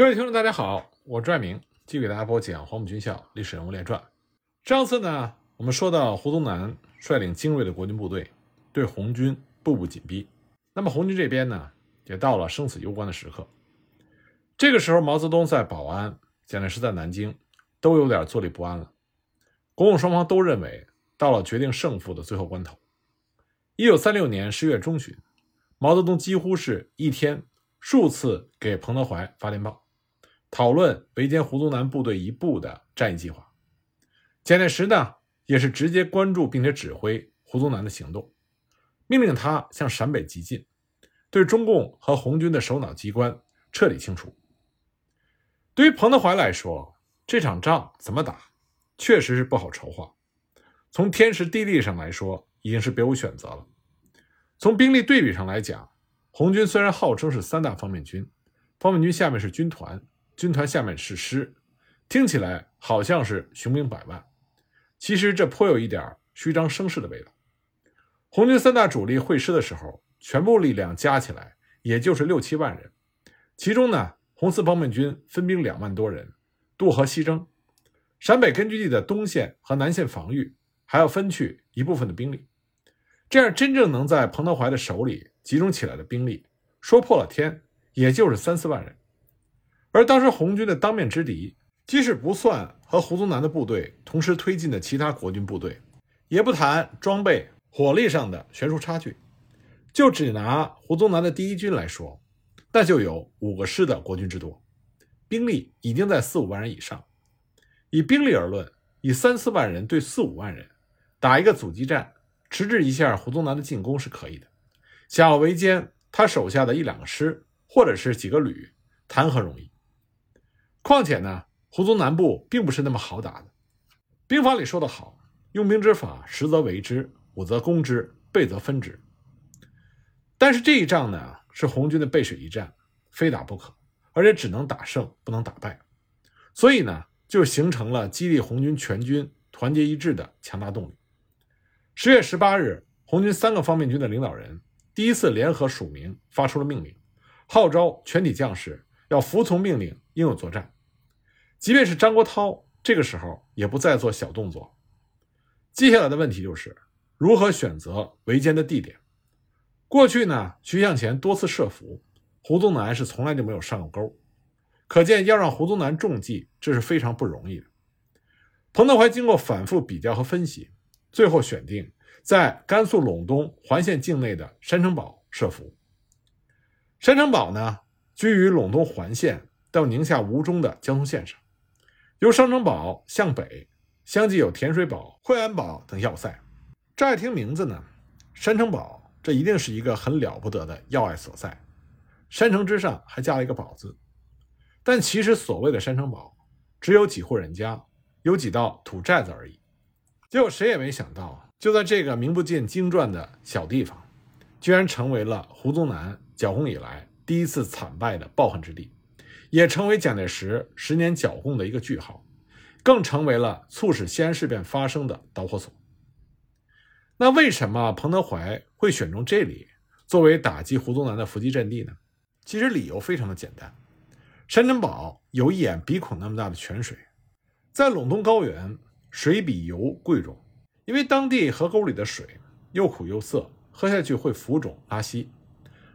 各位听众，大家好，我拽明继续给大家播讲《黄埔军校历史人物列传》。上次呢，我们说到胡宗南率领精锐的国军部队对红军步步紧逼，那么红军这边呢，也到了生死攸关的时刻。这个时候，毛泽东在保安，蒋介石在南京，都有点坐立不安了。国共双方都认为到了决定胜负的最后关头。一九三六年十月中旬，毛泽东几乎是一天数次给彭德怀发电报。讨论围歼胡宗南部队一部的战役计划，蒋介石呢也是直接关注并且指挥胡宗南的行动，命令他向陕北急进，对中共和红军的首脑机关彻底清除。对于彭德怀来说，这场仗怎么打，确实是不好筹划。从天时地利上来说，已经是别无选择了。从兵力对比上来讲，红军虽然号称是三大方面军，方面军下面是军团。军团下面是师，听起来好像是雄兵百万，其实这颇有一点虚张声势的味道。红军三大主力会师的时候，全部力量加起来也就是六七万人，其中呢，红四方面军分兵两万多人渡河西征，陕北根据地的东线和南线防御还要分去一部分的兵力，这样真正能在彭德怀的手里集中起来的兵力，说破了天也就是三四万人。而当时红军的当面之敌，即使不算和胡宗南的部队同时推进的其他国军部队，也不谈装备、火力上的悬殊差距，就只拿胡宗南的第一军来说，那就有五个师的国军之多，兵力已经在四五万人以上。以兵力而论，以三四万人对四五万人打一个阻击战，迟滞一下胡宗南的进攻是可以的。想要围歼他手下的一两个师，或者是几个旅，谈何容易？况且呢，胡宗南部并不是那么好打的。兵法里说得好：“用兵之法，十则围之，五则攻之，倍则分之。”但是这一仗呢，是红军的背水一战，非打不可，而且只能打胜，不能打败。所以呢，就形成了激励红军全军团结一致的强大动力。十月十八日，红军三个方面军的领导人第一次联合署名，发出了命令，号召全体将士要服从命令。应有作战，即便是张国焘这个时候也不再做小动作。接下来的问题就是如何选择围歼的地点。过去呢，徐向前多次设伏，胡宗南是从来就没有上过钩，可见要让胡宗南中计，这是非常不容易的。彭德怀经过反复比较和分析，最后选定在甘肃陇东环县境内的山城堡设伏。山城堡呢，居于陇东环县。到宁夏吴忠的交通线上，由商城堡向北，相继有甜水堡、惠安堡等要塞。乍一听名字呢，山城堡这一定是一个很了不得的要隘所在。山城之上还加了一个堡字，但其实所谓的山城堡，只有几户人家，有几道土寨子而已。结果谁也没想到，就在这个名不见经传的小地方，居然成为了胡宗南剿共以来第一次惨败的抱恨之地。也成为蒋介石十年剿共的一个句号，更成为了促使西安事变发生的导火索。那为什么彭德怀会选中这里作为打击胡宗南的伏击阵地呢？其实理由非常的简单，山珍堡有一眼鼻孔那么大的泉水，在陇东高原，水比油贵重，因为当地河沟里的水又苦又涩，喝下去会浮肿拉稀，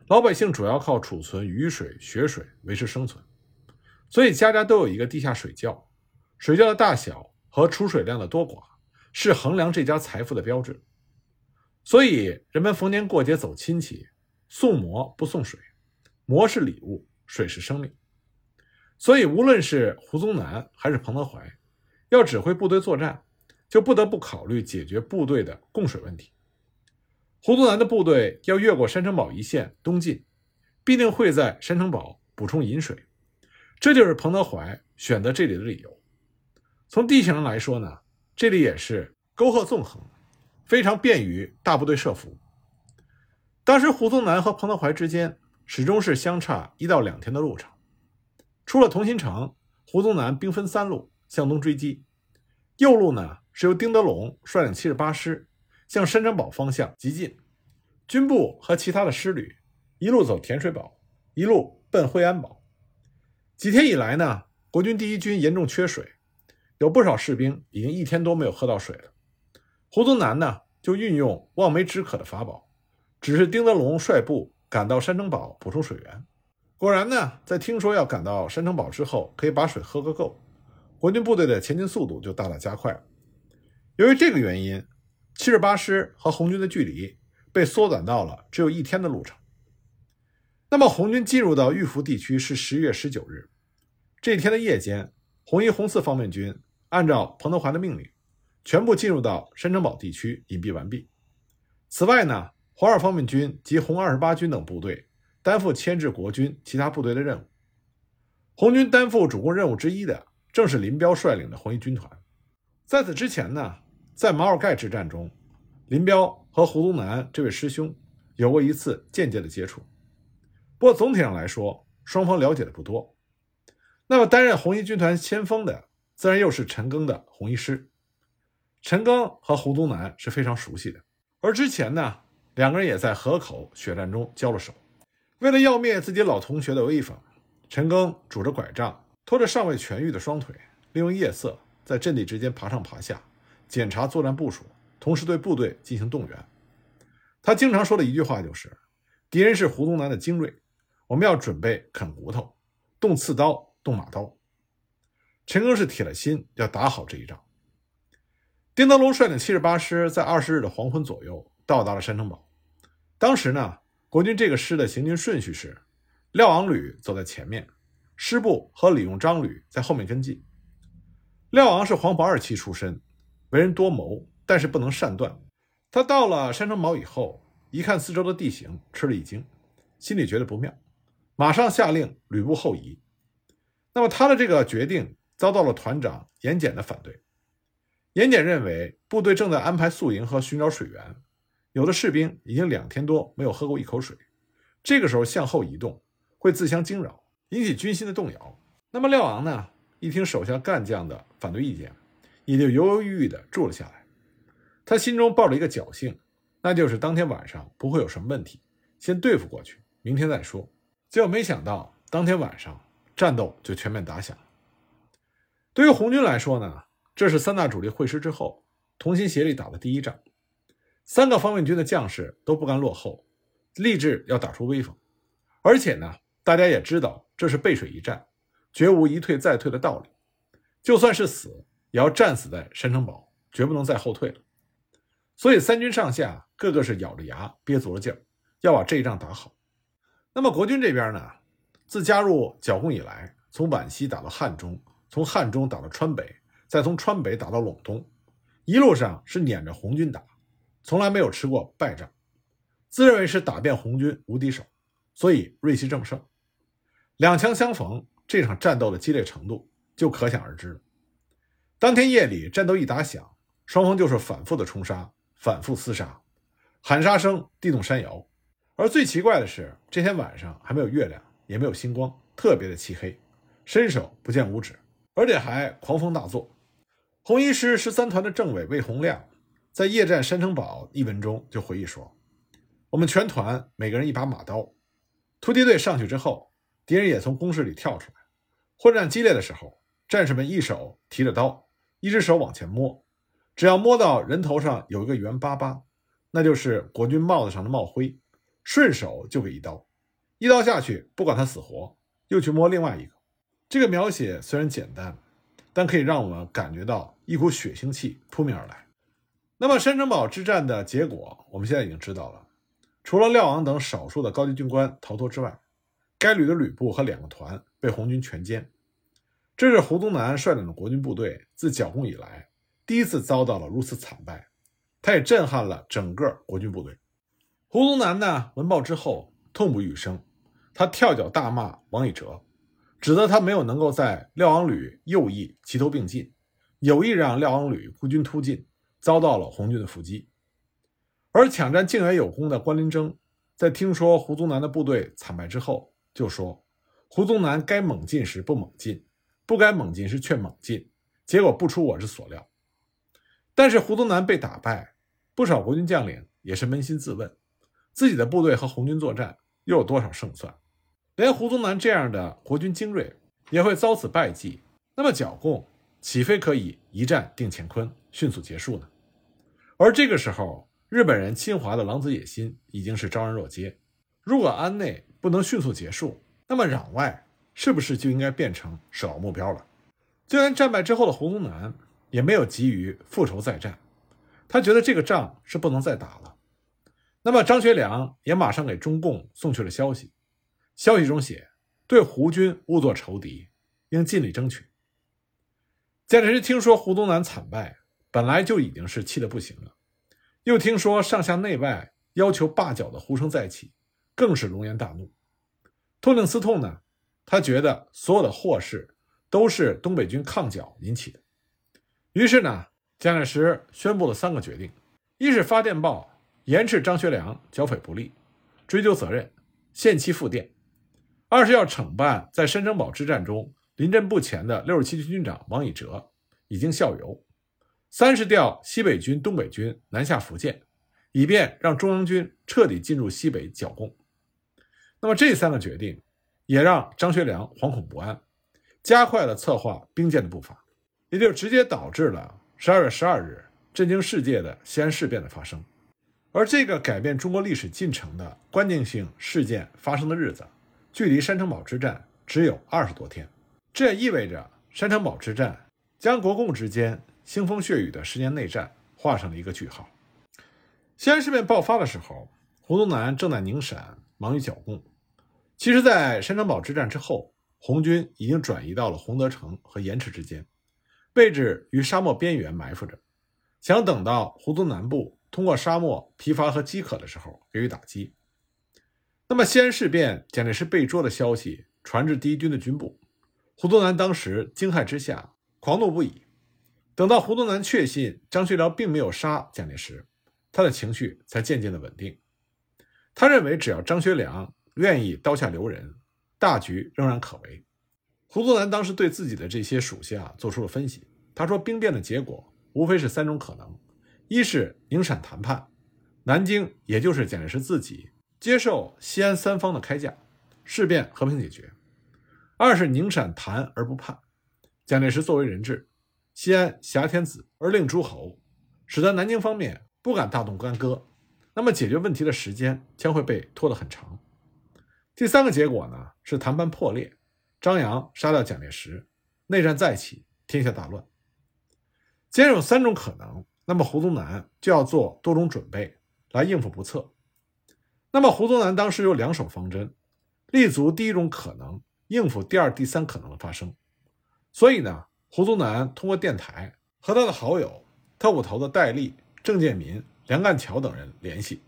老百姓主要靠储存雨水、雪水维持生存。所以家家都有一个地下水窖，水窖的大小和储水量的多寡是衡量这家财富的标志。所以人们逢年过节走亲戚，送馍不送水，馍是礼物，水是生命。所以无论是胡宗南还是彭德怀，要指挥部队作战，就不得不考虑解决部队的供水问题。胡宗南的部队要越过山城堡一线东进，必定会在山城堡补充饮水。这就是彭德怀选择这里的理由。从地形上来说呢，这里也是沟壑纵横，非常便于大部队设伏。当时胡宗南和彭德怀之间始终是相差一到两天的路程。出了同心城，胡宗南兵分三路向东追击，右路呢是由丁德龙率领七十八师向山城堡方向急进，军部和其他的师旅一路走甜水堡，一路奔惠安堡。几天以来呢，国军第一军严重缺水，有不少士兵已经一天多没有喝到水了。胡宗南呢，就运用望梅止渴的法宝，指示丁德龙率部赶到山城堡补充水源。果然呢，在听说要赶到山城堡之后，可以把水喝个够，国军部队的前进速度就大大加快了。由于这个原因，七十八师和红军的距离被缩短到了只有一天的路程。那么，红军进入到玉福地区是十一月十九日，这一天的夜间，红一、红四方面军按照彭德怀的命令，全部进入到山城堡地区隐蔽完毕。此外呢，红二方面军及红二十八军等部队。担负牵制国军其他部队的任务。红军担负主攻任务之一的，正是林彪率领的红一军团。在此之前呢，在马尔盖之战中，林彪和胡宗南这位师兄有过一次间接的接触。不过总体上来说，双方了解的不多。那么担任红一军团先锋的，自然又是陈赓的红一师。陈赓和胡宗南是非常熟悉的，而之前呢，两个人也在河口血战中交了手。为了要灭自己老同学的威风，陈赓拄着拐杖，拖着尚未痊愈的双腿，利用夜色在阵地之间爬上爬下，检查作战部署，同时对部队进行动员。他经常说的一句话就是：“敌人是胡宗南的精锐，我们要准备啃骨头，动刺刀，动马刀。”陈赓是铁了心要打好这一仗。丁德龙率领七十八师在二十日的黄昏左右到达了山城堡，当时呢。国军这个师的行军顺序是：廖昂旅走在前面，师部和李用章旅在后面跟进。廖昂是黄埔二期出身，为人多谋，但是不能善断。他到了山城堡以后，一看四周的地形，吃了一惊，心里觉得不妙，马上下令吕布后移。那么他的这个决定遭到了团长严简的反对。严简认为部队正在安排宿营和寻找水源。有的士兵已经两天多没有喝过一口水，这个时候向后移动会自相惊扰，引起军心的动摇。那么廖昂呢？一听手下干将的反对意见，也就犹犹豫豫地住了下来。他心中抱着一个侥幸，那就是当天晚上不会有什么问题，先对付过去，明天再说。结果没想到，当天晚上战斗就全面打响。对于红军来说呢，这是三大主力会师之后同心协力打的第一仗。三个方面军的将士都不甘落后，立志要打出威风。而且呢，大家也知道这是背水一战，绝无一退再退的道理。就算是死，也要战死在山城堡，绝不能再后退了。所以三军上下个个是咬着牙憋足了劲儿，要把这一仗打好。那么国军这边呢，自加入剿共以来，从皖西打到汉中，从汉中打到川北，再从川北打到陇东，一路上是撵着红军打。从来没有吃过败仗，自认为是打遍红军无敌手，所以锐气正盛。两强相逢，这场战斗的激烈程度就可想而知了。当天夜里，战斗一打响，双方就是反复的冲杀，反复厮杀，喊杀声地动山摇。而最奇怪的是，这天晚上还没有月亮，也没有星光，特别的漆黑，伸手不见五指，而且还狂风大作。红一师十三团的政委魏洪亮。在夜战山城堡一文中就回忆说：“我们全团每个人一把马刀，突击队上去之后，敌人也从工事里跳出来。混战激烈的时候，战士们一手提着刀，一只手往前摸，只要摸到人头上有一个圆巴巴，那就是国军帽子上的帽徽，顺手就给一刀。一刀下去，不管他死活，又去摸另外一个。这个描写虽然简单，但可以让我们感觉到一股血腥气扑面而来。”那么山城堡之战的结果，我们现在已经知道了。除了廖昂等少数的高级军官逃脱之外，该旅的旅部和两个团被红军全歼。这是胡宗南率领的国军部队自剿共以来第一次遭到了如此惨败，他也震撼了整个国军部队。胡宗南呢，闻报之后痛不欲生，他跳脚大骂王以哲，指责他没有能够在廖昂旅右翼齐头并进，有意让廖昂旅孤军突进。遭到了红军的伏击，而抢占靖远有功的关麟征，在听说胡宗南的部队惨败之后，就说：“胡宗南该猛进时不猛进，不该猛进时却猛进，结果不出我之所料。”但是胡宗南被打败，不少国军将领也是扪心自问，自己的部队和红军作战又有多少胜算？连胡宗南这样的国军精锐，也会遭此败绩，那么剿共岂非可以一战定乾坤，迅速结束呢？而这个时候，日本人侵华的狼子野心已经是昭然若揭。如果安内不能迅速结束，那么攘外是不是就应该变成首要目标了？就连战败之后的胡宗南也没有急于复仇再战，他觉得这个仗是不能再打了。那么张学良也马上给中共送去了消息，消息中写：“对胡军勿作仇敌，应尽力争取。”蒋介石听说胡宗南惨败，本来就已经是气得不行了，又听说上下内外要求罢剿的呼声再起，更是龙颜大怒。痛定思痛呢，他觉得所有的祸事都是东北军抗剿引起的，于是呢，蒋介石宣布了三个决定：一是发电报。严斥张学良剿匪不利，追究责任，限期复电；二是要惩办在山城堡之战中临阵不前的六十七军军长王以哲，已经效尤；三是调西北军、东北军南下福建，以便让中央军彻底进入西北剿共。那么这三个决定也让张学良惶恐不安，加快了策划兵谏的步伐，也就直接导致了十二月十二日震惊世界的西安事变的发生。而这个改变中国历史进程的关键性事件发生的日子，距离山城堡之战只有二十多天。这也意味着山城堡之战将国共之间腥风血雨的十年内战画上了一个句号。西安事变爆发的时候，胡宗南正在宁陕忙于剿共。其实，在山城堡之战之后，红军已经转移到了洪德城和盐池之间，位置于沙漠边缘埋伏着，想等到胡宗南部。通过沙漠疲乏和饥渴的时候给予打击。那么西安事变蒋介石被捉的消息传至第一军的军部，胡宗南当时惊骇之下狂怒不已。等到胡宗南确信张学良并没有杀蒋介石，他的情绪才渐渐的稳定。他认为只要张学良愿意刀下留人，大局仍然可为。胡宗南当时对自己的这些属下做出了分析，他说兵变的结果无非是三种可能。一是宁陕谈判，南京也就是蒋介石自己接受西安三方的开价，事变和平解决；二是宁陕谈而不判，蒋介石作为人质，西安挟天子而令诸侯，使得南京方面不敢大动干戈，那么解决问题的时间将会被拖得很长。第三个结果呢是谈判破裂，张扬杀掉蒋介石，内战再起，天下大乱。既然有三种可能。那么胡宗南就要做多种准备来应付不测。那么胡宗南当时有两手方针，立足第一种可能，应付第二、第三可能的发生。所以呢，胡宗南通过电台和他的好友特务头子戴笠、郑建民、梁干桥等人联系，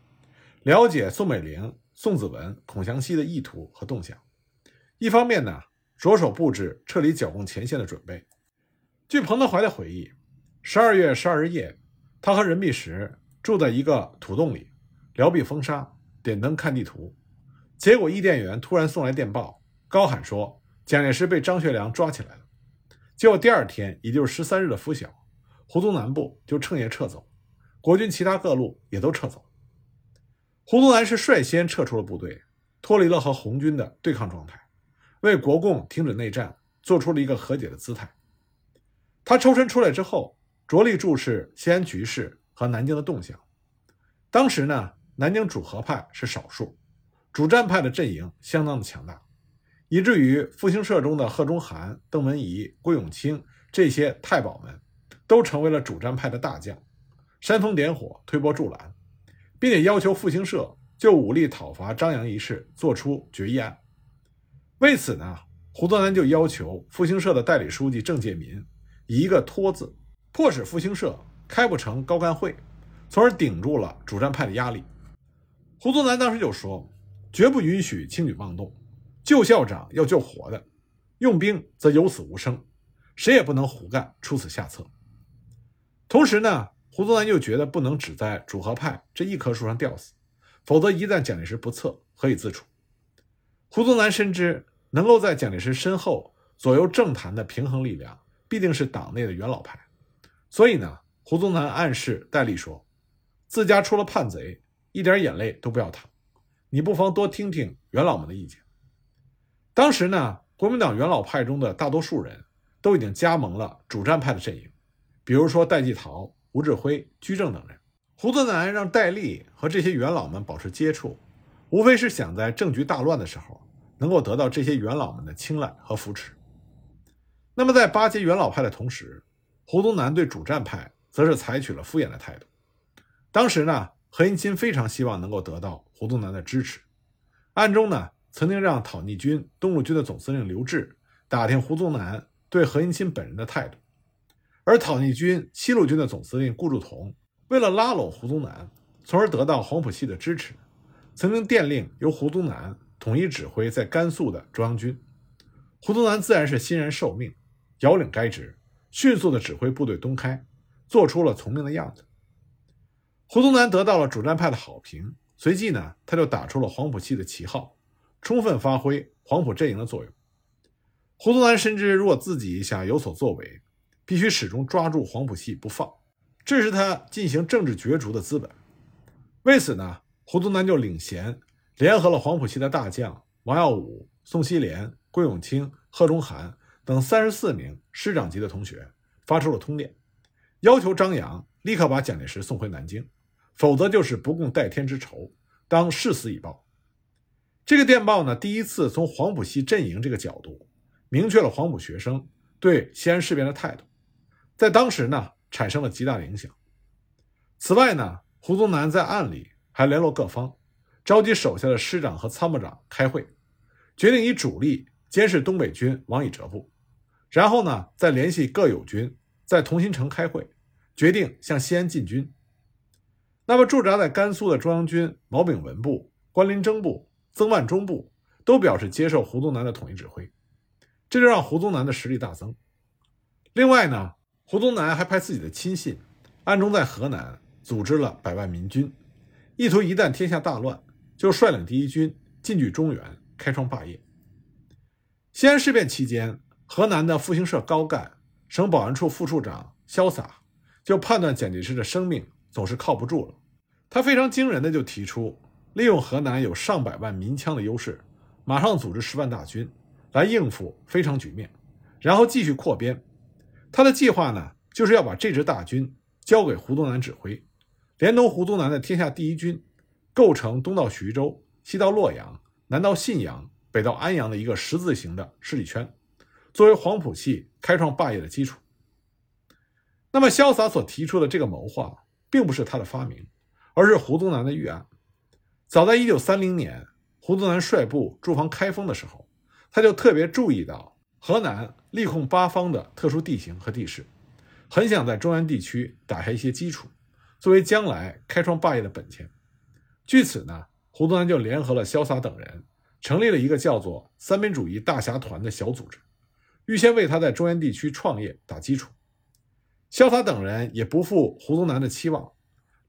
了解宋美龄、宋子文、孔祥熙的意图和动向。一方面呢，着手布置撤离剿共前线的准备。据彭德怀的回忆，十二月十二日夜。他和任弼时住在一个土洞里，聊避风沙，点灯看地图。结果伊甸园突然送来电报，高喊说蒋介石被张学良抓起来了。结果第二天，也就是十三日的拂晓，胡宗南部就趁夜撤走，国军其他各路也都撤走。胡宗南是率先撤出了部队，脱离了和红军的对抗状态，为国共停止内战做出了一个和解的姿态。他抽身出来之后。着力注视西安局势和南京的动向。当时呢，南京主和派是少数，主战派的阵营相当的强大，以至于复兴社中的贺中涵、邓文仪、郭永清这些太保们，都成为了主战派的大将，煽风点火、推波助澜，并且要求复兴社就武力讨伐张杨一事作出决议案。为此呢，胡宗南就要求复兴社的代理书记郑介民以一个“托”字。迫使复兴社开不成高干会，从而顶住了主战派的压力。胡宗南当时就说：“绝不允许轻举妄动，救校长要救活的，用兵则有死无生，谁也不能胡干出此下策。”同时呢，胡宗南又觉得不能只在主和派这一棵树上吊死，否则一旦蒋介石不测，何以自处？胡宗南深知，能够在蒋介石身后左右政坛的平衡力量，必定是党内的元老派。所以呢，胡宗南暗示戴笠说：“自家出了叛贼，一点眼泪都不要淌，你不妨多听听元老们的意见。”当时呢，国民党元老派中的大多数人都已经加盟了主战派的阵营，比如说戴季陶、吴志辉、居正等人。胡宗南让戴笠和这些元老们保持接触，无非是想在政局大乱的时候，能够得到这些元老们的青睐和扶持。那么，在巴结元老派的同时，胡宗南对主战派则是采取了敷衍的态度。当时呢，何应钦非常希望能够得到胡宗南的支持，暗中呢，曾经让讨逆军东路军的总司令刘峙打听胡宗南对何应钦本人的态度，而讨逆军西路军的总司令顾祝同为了拉拢胡宗南，从而得到黄埔系的支持，曾经电令由胡宗南统一指挥在甘肃的中央军。胡宗南自然是欣然受命。遥领该职，迅速的指挥部队东开，做出了从命的样子。胡宗南得到了主战派的好评，随即呢，他就打出了黄埔系的旗号，充分发挥黄埔阵营的作用。胡宗南深知，如果自己想有所作为，必须始终抓住黄埔系不放，这是他进行政治角逐的资本。为此呢，胡宗南就领衔，联合了黄埔系的大将王耀武、宋希濂、桂永清、贺中涵。等三十四名师长级的同学发出了通电，要求张扬立刻把蒋介石送回南京，否则就是不共戴天之仇，当誓死以报。这个电报呢，第一次从黄埔系阵营这个角度明确了黄埔学生对西安事变的态度，在当时呢产生了极大的影响。此外呢，胡宗南在暗里还联络各方，召集手下的师长和参谋长开会，决定以主力监视东北军王以哲部。然后呢，再联系各友军，在同心城开会，决定向西安进军。那么驻扎在甘肃的中央军毛炳文部、关林征部、曾万忠部都表示接受胡宗南的统一指挥，这就让胡宗南的实力大增。另外呢，胡宗南还派自己的亲信，暗中在河南组织了百万民军，意图一旦天下大乱，就率领第一军进据中原，开创霸业。西安事变期间。河南的复兴社高干、省保安处副处长潇洒就判断蒋介石的生命总是靠不住了。他非常惊人的就提出，利用河南有上百万民枪的优势，马上组织十万大军来应付非常局面，然后继续扩编。他的计划呢，就是要把这支大军交给胡宗南指挥，连同胡宗南的天下第一军，构成东到徐州、西到洛阳、南到信阳、北到安阳的一个十字形的势力圈。作为黄埔系开创霸业的基础，那么潇洒所提出的这个谋划，并不是他的发明，而是胡宗南的预案。早在1930年，胡宗南率部驻防开封的时候，他就特别注意到河南力控八方的特殊地形和地势，很想在中原地区打下一些基础，作为将来开创霸业的本钱。据此呢，胡宗南就联合了潇洒等人，成立了一个叫做“三民主义大侠团”的小组织。预先为他在中原地区创业打基础，潇洒等人也不负胡宗南的期望，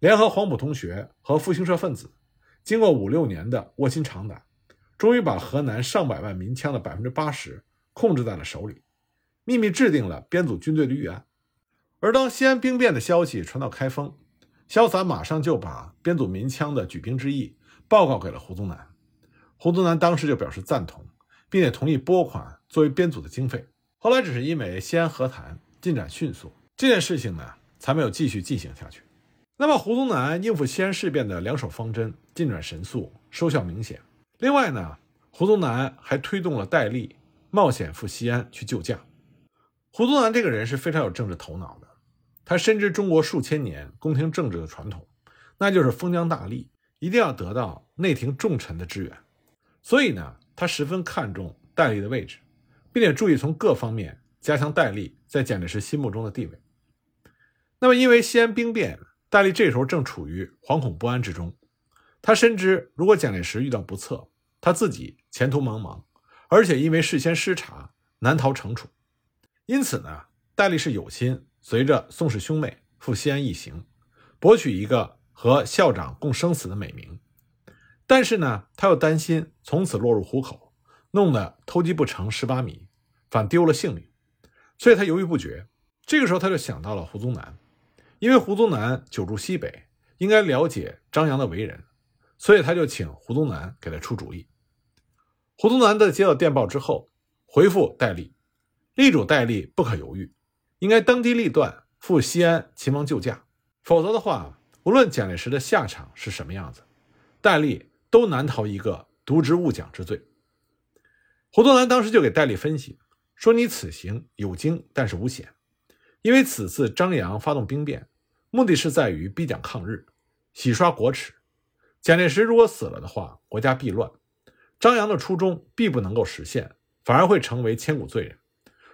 联合黄埔同学和复兴社分子，经过五六年的卧薪尝胆，终于把河南上百万民枪的百分之八十控制在了手里，秘密制定了编组军队的预案。而当西安兵变的消息传到开封，萧洒马上就把编组民枪的举兵之意报告给了胡宗南，胡宗南当时就表示赞同。并且同意拨款作为编组的经费。后来只是因为西安和谈进展迅速，这件事情呢才没有继续进行下去。那么胡宗南应付西安事变的两手方针进展神速，收效明显。另外呢，胡宗南还推动了戴笠冒险赴西安去救驾。胡宗南这个人是非常有政治头脑的，他深知中国数千年宫廷政治的传统，那就是封疆大吏一定要得到内廷重臣的支援，所以呢。他十分看重戴笠的位置，并且注意从各方面加强戴笠在蒋介石心目中的地位。那么，因为西安兵变，戴笠这时候正处于惶恐不安之中。他深知，如果蒋介石遇到不测，他自己前途茫茫，而且因为事先失察，难逃惩处。因此呢，戴笠是有心随着宋氏兄妹赴西安一行，博取一个和校长共生死的美名。但是呢，他又担心从此落入虎口，弄得偷鸡不成蚀把米，反丢了性命，所以他犹豫不决。这个时候，他就想到了胡宗南，因为胡宗南久住西北，应该了解张扬的为人，所以他就请胡宗南给他出主意。胡宗南在接到电报之后，回复戴笠，力主戴笠不可犹豫，应该当机立断赴西安秦王救驾，否则的话，无论蒋介石的下场是什么样子，戴笠都难逃一个渎职误蒋之罪。胡宗南当时就给戴笠分析说：“你此行有惊，但是无险，因为此次张杨发动兵变，目的是在于逼蒋抗日，洗刷国耻。蒋介石如果死了的话，国家必乱；张杨的初衷必不能够实现，反而会成为千古罪人。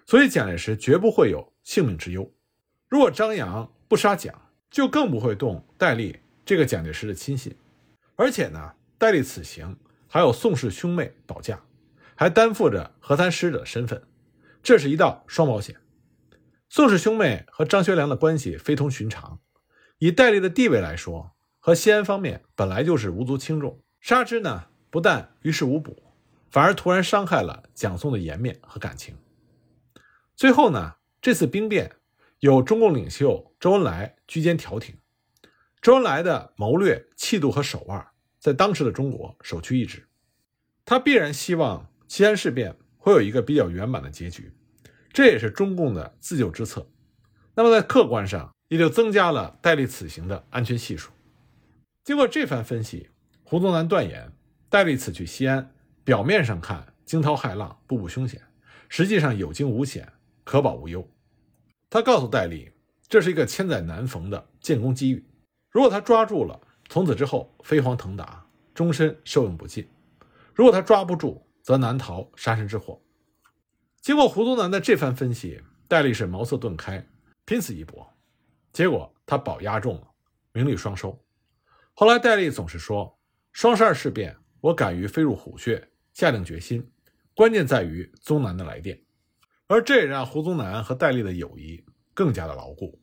所以蒋介石绝不会有性命之忧。如果张扬不杀蒋，就更不会动戴笠这个蒋介石的亲信。而且呢，戴笠此行还有宋氏兄妹保驾。”还担负着和谈使者的身份，这是一道双保险。宋氏兄妹和张学良的关系非同寻常，以戴笠的地位来说，和西安方面本来就是无足轻重。杀之呢，不但于事无补，反而突然伤害了蒋宋的颜面和感情。最后呢，这次兵变有中共领袖周恩来居间调停，周恩来的谋略、气度和手腕，在当时的中国首屈一指，他必然希望。西安事变会有一个比较圆满的结局，这也是中共的自救之策。那么在客观上也就增加了戴笠此行的安全系数。经过这番分析，胡宗南断言，戴笠此去西安，表面上看惊涛骇浪，步步凶险，实际上有惊无险，可保无忧。他告诉戴笠，这是一个千载难逢的建功机遇，如果他抓住了，从此之后飞黄腾达，终身受用不尽；如果他抓不住，则难逃杀身之祸。经过胡宗南的这番分析，戴笠是茅塞顿开，拼死一搏，结果他保押中了，名利双收。后来戴笠总是说：“双十二事变，我敢于飞入虎穴，下定决心，关键在于宗南的来电。”而这也让胡宗南和戴笠的友谊更加的牢固。